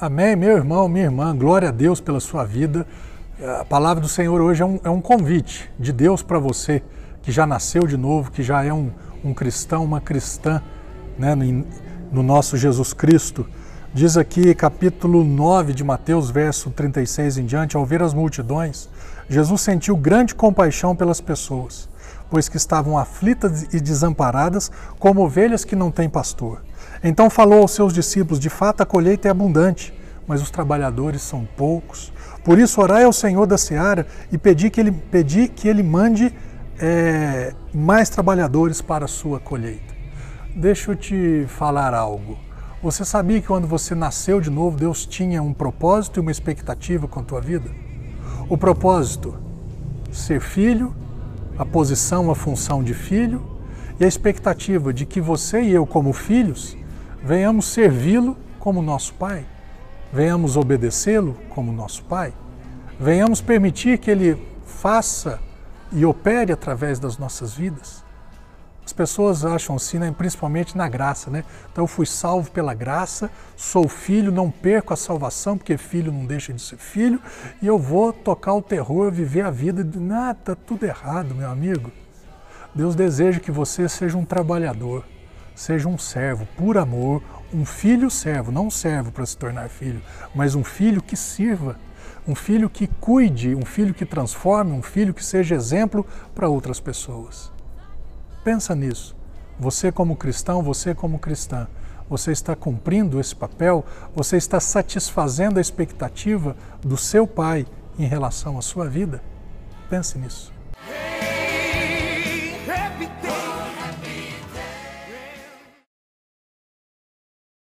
Amém, meu irmão, minha irmã, glória a Deus pela sua vida. A palavra do Senhor hoje é um, é um convite de Deus para você que já nasceu de novo, que já é um, um cristão, uma cristã né, no, no nosso Jesus Cristo. Diz aqui, capítulo 9 de Mateus, verso 36 em diante: Ao ver as multidões, Jesus sentiu grande compaixão pelas pessoas, pois que estavam aflitas e desamparadas, como ovelhas que não têm pastor. Então falou aos seus discípulos: De fato, a colheita é abundante, mas os trabalhadores são poucos. Por isso, orai ao Senhor da seara e pedi que ele, pedi que ele mande é, mais trabalhadores para a sua colheita. Deixa eu te falar algo. Você sabia que quando você nasceu de novo, Deus tinha um propósito e uma expectativa com a tua vida? O propósito, ser filho, a posição, a função de filho, e a expectativa de que você e eu, como filhos, venhamos servi-lo como nosso Pai, venhamos obedecê-lo como nosso Pai, venhamos permitir que Ele faça e opere através das nossas vidas. As pessoas acham assim, né, principalmente na graça, né? Então eu fui salvo pela graça, sou filho, não perco a salvação, porque filho não deixa de ser filho, e eu vou tocar o terror, viver a vida. Nada, tá tudo errado, meu amigo. Deus deseja que você seja um trabalhador, seja um servo por amor, um filho servo, não um servo para se tornar filho, mas um filho que sirva, um filho que cuide, um filho que transforme, um filho que seja exemplo para outras pessoas. Pensa nisso. Você como cristão, você como cristã, você está cumprindo esse papel? Você está satisfazendo a expectativa do seu pai em relação à sua vida? Pense nisso.